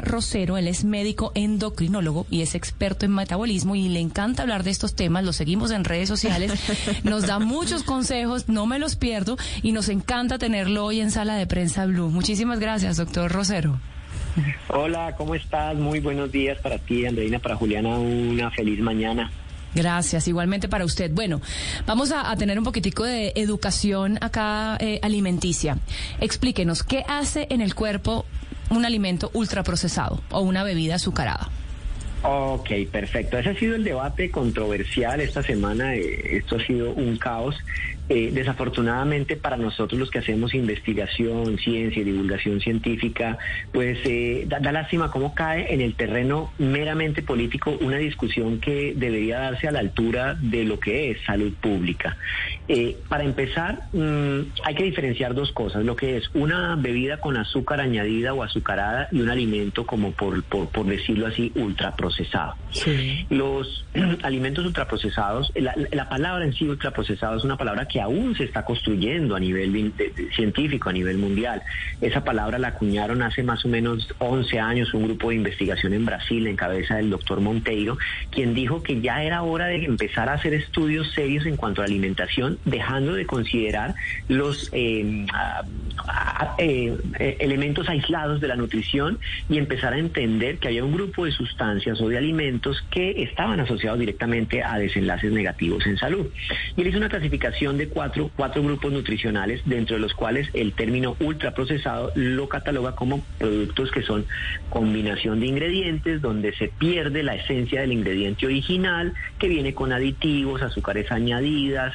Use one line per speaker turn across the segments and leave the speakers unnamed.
Rosero. Él es médico endocrinólogo y es experto en metabolismo y le encanta hablar de estos temas. Lo seguimos en redes sociales. Nos da muchos consejos. No me los pierdo y nos encanta tenerlo hoy en Sala de Prensa Blue. Muchísimas gracias, doctor Rosero.
Hola, ¿cómo estás? Muy buenos días para ti, Andreina, para Juliana. Una feliz mañana.
Gracias, igualmente para usted. Bueno, vamos a, a tener un poquitico de educación acá eh, alimenticia. Explíquenos, ¿qué hace en el cuerpo un alimento ultraprocesado o una bebida azucarada?
Ok, perfecto. Ese ha sido el debate controversial esta semana. Eh, Esto ha sido un caos. Eh, desafortunadamente para nosotros los que hacemos investigación, ciencia y divulgación científica, pues eh, da, da lástima cómo cae en el terreno meramente político una discusión que debería darse a la altura de lo que es salud pública. Eh, para empezar, mm, hay que diferenciar dos cosas, lo que es una bebida con azúcar añadida o azucarada y un alimento como por, por, por decirlo así, ultraprocesado. Los alimentos ultraprocesados, la, la palabra en sí ultraprocesado es una palabra que aún se está construyendo a nivel científico, a nivel mundial. Esa palabra la acuñaron hace más o menos 11 años un grupo de investigación en Brasil en cabeza del doctor Monteiro, quien dijo que ya era hora de empezar a hacer estudios serios en cuanto a la alimentación, dejando de considerar los eh, ah, eh, eh, elementos aislados de la nutrición y empezar a entender que había un grupo de sustancias o de alimentos que estaban asociados directamente a desenlaces negativos en salud. Y él hizo una clasificación de cuatro, grupos nutricionales, dentro de los cuales el término ultraprocesado lo cataloga como productos que son combinación de ingredientes, donde se pierde la esencia del ingrediente original, que viene con aditivos, azúcares añadidas,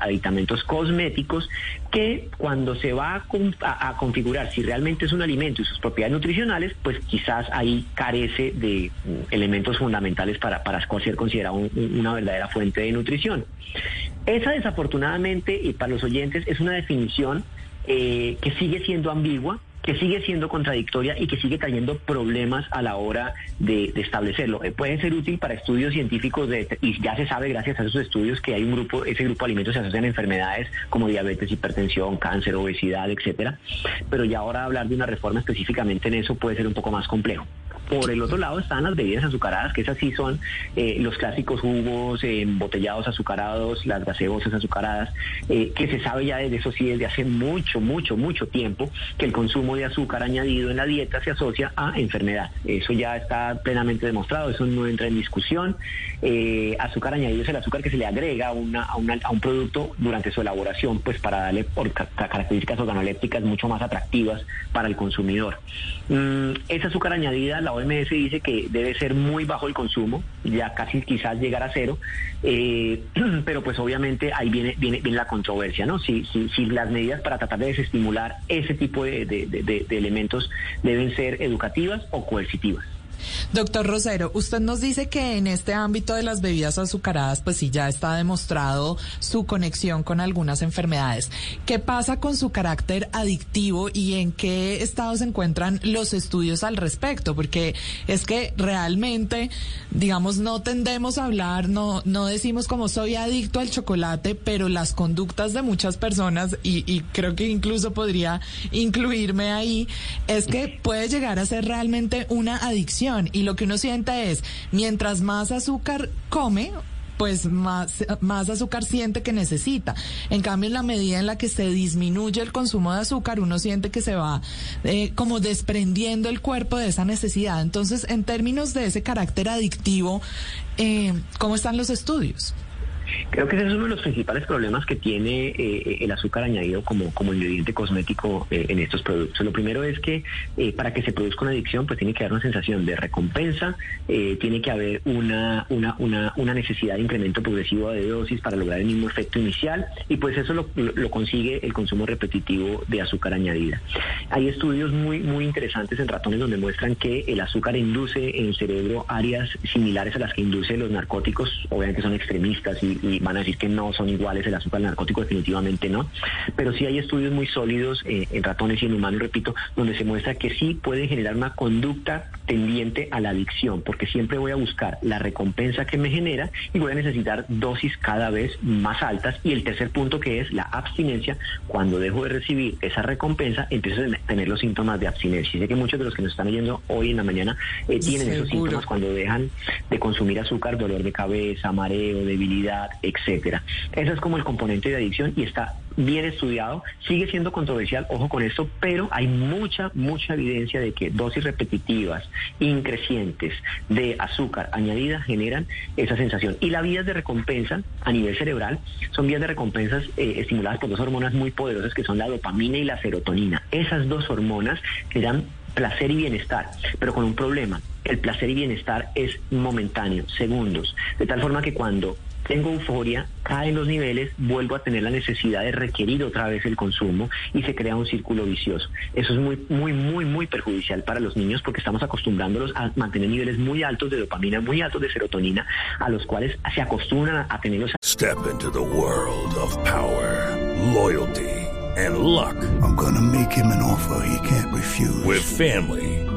aditamentos cosméticos, que cuando se va a, con- a- a configurar si realmente es un alimento y sus propiedades nutricionales, pues quizás ahí carece de mm, elementos fundamentales para, para ser considerado un- un- una verdadera fuente de nutrición. Esa desafortunadamente, y para los oyentes, es una definición eh, que sigue siendo ambigua, que sigue siendo contradictoria y que sigue trayendo problemas a la hora de, establecerlo. Eh, puede ser útil para estudios científicos de, y ya se sabe gracias a esos estudios que hay un grupo, ese grupo de alimentos se asocian a enfermedades como diabetes, hipertensión, cáncer, obesidad, etcétera. Pero ya ahora hablar de una reforma específicamente en eso puede ser un poco más complejo. Por el otro lado están las bebidas azucaradas, que esas sí son eh, los clásicos jugos eh, embotellados azucarados, las gaseosas azucaradas, eh, que se sabe ya desde eso sí desde hace mucho, mucho, mucho tiempo que el consumo de azúcar añadido en la dieta se asocia a enfermedad. Eso ya está plenamente demostrado, eso no entra en discusión. Eh, azúcar añadido es el azúcar que se le agrega a, una, a, una- a un producto durante su elaboración, pues para darle por ca- ca- características organolépticas mucho más atractivas para el consumidor. Mm, esa azúcar añadida, la OMS dice que debe ser muy bajo el consumo, ya casi quizás llegar a cero, eh, pero pues obviamente ahí viene, viene, viene la controversia, ¿no? Si, si, si las medidas para tratar de desestimular ese tipo de, elementos deben ser educativas o coercitivas.
Doctor Rosero, usted nos dice que en este ámbito de las bebidas azucaradas, pues sí, ya está demostrado su conexión con algunas enfermedades. ¿Qué pasa con su carácter adictivo y en qué estado se encuentran los estudios al respecto? Porque es que realmente, digamos, no tendemos a hablar, no, no decimos como soy adicto al chocolate, pero las conductas de muchas personas, y, y creo que incluso podría incluirme ahí, es que puede llegar a ser realmente una adicción. Y lo que uno siente es, mientras más azúcar come, pues más, más azúcar siente que necesita. En cambio, en la medida en la que se disminuye el consumo de azúcar, uno siente que se va eh, como desprendiendo el cuerpo de esa necesidad. Entonces, en términos de ese carácter adictivo, eh, ¿cómo están los estudios?
Creo que ese es uno de los principales problemas que tiene eh, el azúcar añadido como, como ingrediente cosmético eh, en estos productos. Lo primero es que eh, para que se produzca una adicción, pues tiene que haber una sensación de recompensa, tiene que haber una, una, una, una, necesidad de incremento progresivo de dosis para lograr el mismo efecto inicial y pues eso lo, lo, consigue el consumo repetitivo de azúcar añadida. Hay estudios muy, muy interesantes en ratones donde muestran que el azúcar induce en el cerebro áreas similares a las que induce los narcóticos, obviamente son extremistas y, y van a decir que no son iguales el azúcar narcótico, definitivamente no, pero sí hay estudios muy sólidos eh, en ratones y en humanos, repito, donde se muestra que sí puede generar una conducta tendiente a la adicción, porque siempre voy a buscar la recompensa que me genera y voy a necesitar dosis cada vez más altas. Y el tercer punto que es la abstinencia, cuando dejo de recibir esa recompensa, empiezo a tener los síntomas de abstinencia. Y sé que muchos de los que nos están oyendo hoy en la mañana eh, tienen esos síntomas cuando dejan de consumir azúcar, dolor de cabeza, mareo, debilidad, etcétera. Ese es como el componente de adicción y está bien estudiado, sigue siendo controversial, ojo con esto, pero hay mucha, mucha evidencia de que dosis repetitivas, increcientes de azúcar añadida generan esa sensación. Y las vías de recompensa a nivel cerebral son vías de recompensas eh, estimuladas por dos hormonas muy poderosas que son la dopamina y la serotonina. Esas dos hormonas que dan placer y bienestar, pero con un problema. El placer y bienestar es momentáneo, segundos, de tal forma que cuando tengo euforia, caen los niveles, vuelvo a tener la necesidad de requerir otra vez el consumo y se crea un círculo vicioso. Eso es muy, muy, muy, muy perjudicial para los niños porque estamos acostumbrándolos a mantener niveles muy altos de dopamina, muy altos de serotonina, a los cuales se acostumbran a tenerlos.
Step into the world of power, loyalty and luck.
I'm gonna make him an offer he can't refuse.
With family.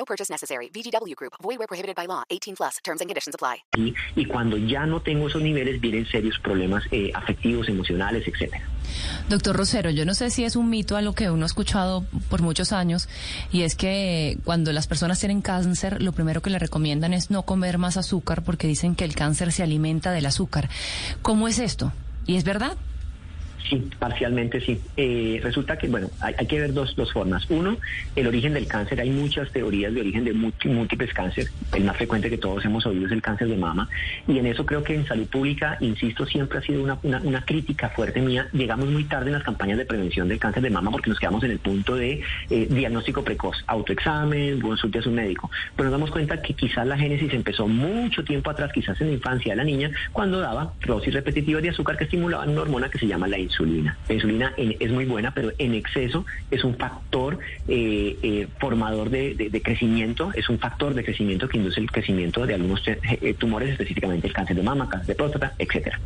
No purchase necessary. VGW Group. Void where prohibited by law. 18 plus. Terms and conditions apply.
Y, y cuando ya no tengo esos niveles, vienen serios problemas eh, afectivos, emocionales, etcétera.
Doctor Rosero, yo no sé si es un mito a lo que uno ha escuchado por muchos años, y es que cuando las personas tienen cáncer, lo primero que le recomiendan es no comer más azúcar porque dicen que el cáncer se alimenta del azúcar. ¿Cómo es esto? ¿Y es verdad?
Sí, parcialmente sí. Eh, resulta que, bueno, hay, que ver dos, dos formas. Uno, el origen del cáncer. Hay muchas teorías de origen de múltiples cánceres. El más frecuente que todos hemos oído es el cáncer de mama. Y en eso creo que en salud pública, insisto, siempre ha sido una, una, crítica fuerte mía. Llegamos muy tarde en las campañas de prevención del cáncer de mama porque nos quedamos en el punto de eh, diagnóstico precoz, autoexamen, consulte a su médico. Pero nos damos cuenta que quizás la génesis empezó mucho tiempo atrás, quizás en la infancia de la niña, cuando daba dosis repetitivas de azúcar que estimulaban una hormona que se llama la insulina insulina. La insulina es muy buena, pero en exceso es un factor eh, eh, formador de, crecimiento, es un factor de crecimiento que induce el crecimiento de algunos eh, tumores, específicamente el cáncer de mama, cáncer de próstata, etcétera.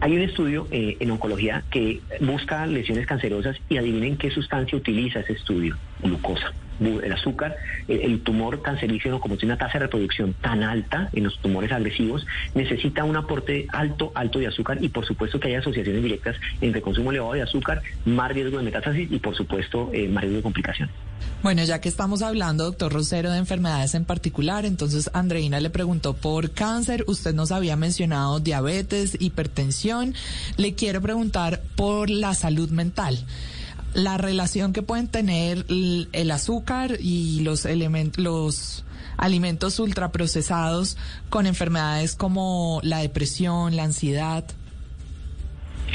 Hay un estudio en oncología que busca lesiones cancerosas y adivinen qué sustancia utiliza ese estudio, glucosa el azúcar, el, tumor cancerígeno, como tiene una tasa de reproducción tan alta en los tumores agresivos, necesita un aporte alto, alto de azúcar y por supuesto que haya asociaciones directas entre consumo elevado de azúcar, más riesgo de metástasis y por supuesto eh, más riesgo de complicaciones.
Bueno, ya que estamos hablando, doctor Rosero, de enfermedades en particular, entonces Andreina le preguntó por cáncer, usted nos había mencionado diabetes, hipertensión, le quiero preguntar por la salud mental la relación que pueden tener el, azúcar y los elementos, los alimentos ultraprocesados con enfermedades como la depresión, la ansiedad.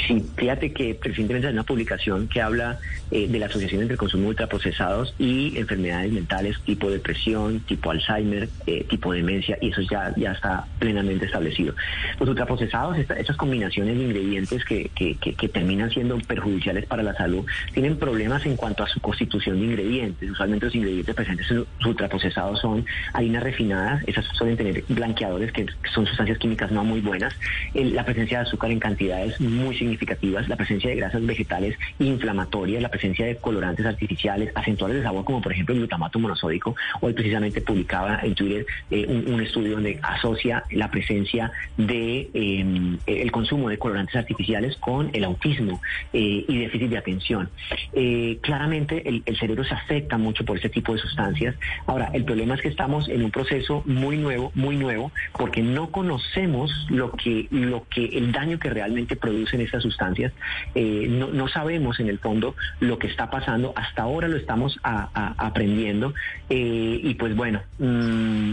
Sí, fíjate que recientemente hay una publicación que habla eh, de la asociación entre consumo de ultraprocesados y enfermedades mentales tipo depresión, tipo Alzheimer, eh, tipo demencia, y eso ya, ya está plenamente establecido. Los ultraprocesados, esas combinaciones de ingredientes que, que, que, terminan siendo perjudiciales para la salud, tienen problemas en cuanto a su constitución de ingredientes. Usualmente los ingredientes presentes en los ultraprocesados son harinas refinadas, esas suelen tener blanqueadores que son sustancias químicas no muy buenas, la presencia de azúcar en cantidades muy significativas la presencia de grasas vegetales inflamatorias, la presencia de colorantes artificiales, acentuadores de sabor como por ejemplo el glutamato monosódico. Hoy precisamente publicaba en Twitter eh, un, estudio donde asocia la presencia de em, el consumo de colorantes artificiales con el autismo eh, y déficit de atención. Eh, claramente el, el cerebro se afecta mucho por este tipo de sustancias. Ahora, el problema es que estamos en un proceso muy nuevo, muy nuevo, porque no conocemos lo que, lo que, el daño que realmente producen sustancias. Eh, no, sabemos en el fondo lo que está pasando. Hasta ahora lo estamos aprendiendo. Eh, y pues bueno. Mm,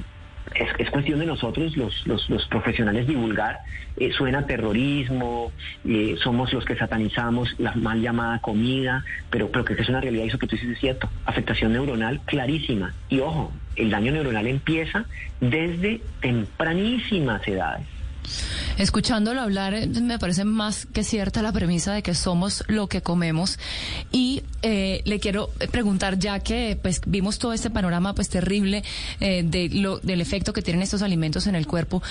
es, cuestión de nosotros, los, los, profesionales, divulgar. Eh, suena terrorismo, somos los que satanizamos la mal llamada comida, pero, pero que es una realidad, eso que tú dices es cierto. Afectación neuronal clarísima. Y ojo, el daño neuronal empieza desde tempranísimas edades.
Escuchándolo hablar, eh, me parece más que cierta la premisa de que somos lo que comemos. Y eh, le quiero preguntar, ya que pues vimos todo este panorama pues terrible eh, de lo, del efecto que tienen estos alimentos en el cuerpo,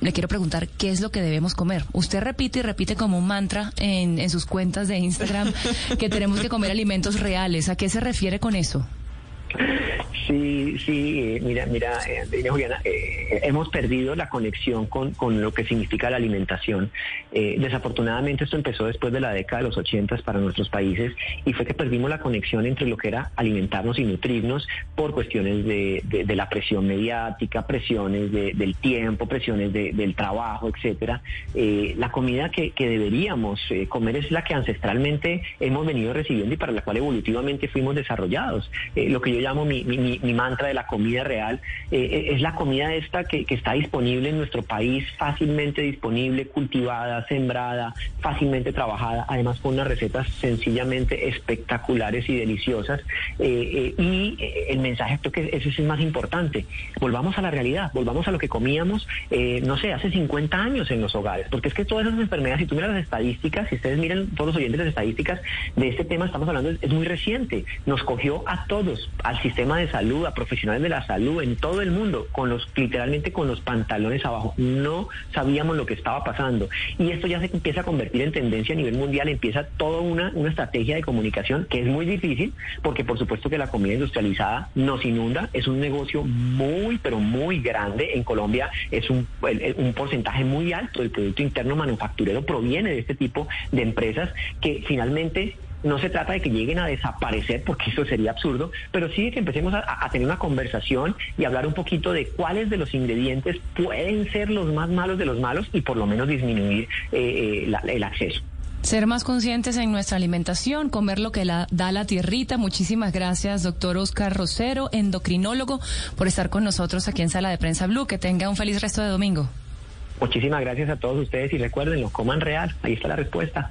le quiero preguntar qué es lo que debemos comer. Usted repite y repite como un mantra en, en sus cuentas de Instagram que tenemos que comer alimentos reales. ¿A qué se refiere con eso?
Sí, sí, mira, mira, eh, Juliana, eh, hemos perdido la conexión con, con, lo que significa la alimentación. Eh, desafortunadamente esto empezó después de la década de los ochentas para nuestros países y fue que perdimos la conexión entre lo que era alimentarnos y nutrirnos por cuestiones de, de, la presión mediática, presiones del tiempo, presiones del trabajo, etcétera. la comida que, que deberíamos comer es la que ancestralmente hemos venido recibiendo y para la cual evolutivamente fuimos desarrollados. lo que yo llamo mi, mantra de la comida real, eh, eh, es la comida esta que, está disponible en nuestro país, fácilmente disponible, cultivada, sembrada, fácilmente trabajada, además con unas recetas sencillamente espectaculares y deliciosas. Eh, y el mensaje creo que ese es el más importante. Volvamos a la realidad, volvamos a lo que comíamos, no sé, hace 50 años en los hogares, porque es que todas esas enfermedades, si tú miras las estadísticas, si ustedes miran todos los oyentes las estadísticas de este tema, estamos hablando, es muy reciente, nos cogió a todos, al sistema de salud, a profesionales de la salud en todo el mundo, con los literalmente con los pantalones abajo. No sabíamos lo que estaba pasando. Y esto ya se empieza a convertir en tendencia a nivel mundial, empieza toda una, una estrategia de comunicación que es muy difícil, porque por supuesto que la comida industrializada nos inunda, es un negocio muy, pero muy grande. En Colombia es un, un porcentaje muy alto del Producto Interno Manufacturero proviene de este tipo de empresas que finalmente no se trata de que lleguen a desaparecer, porque eso sería absurdo, pero sí de que empecemos a, tener una conversación y hablar un poquito de cuáles de los ingredientes pueden ser los más malos de los malos y por lo menos disminuir eh, eh, el acceso.
Ser más conscientes en nuestra alimentación, comer lo que la, da la tierrita. Muchísimas gracias, doctor Oscar Rosero, endocrinólogo, por estar con nosotros aquí en Sala de Prensa Blue. Que tenga un feliz resto de domingo.
Muchísimas gracias a todos ustedes y recuerden, lo coman real. Ahí está la respuesta.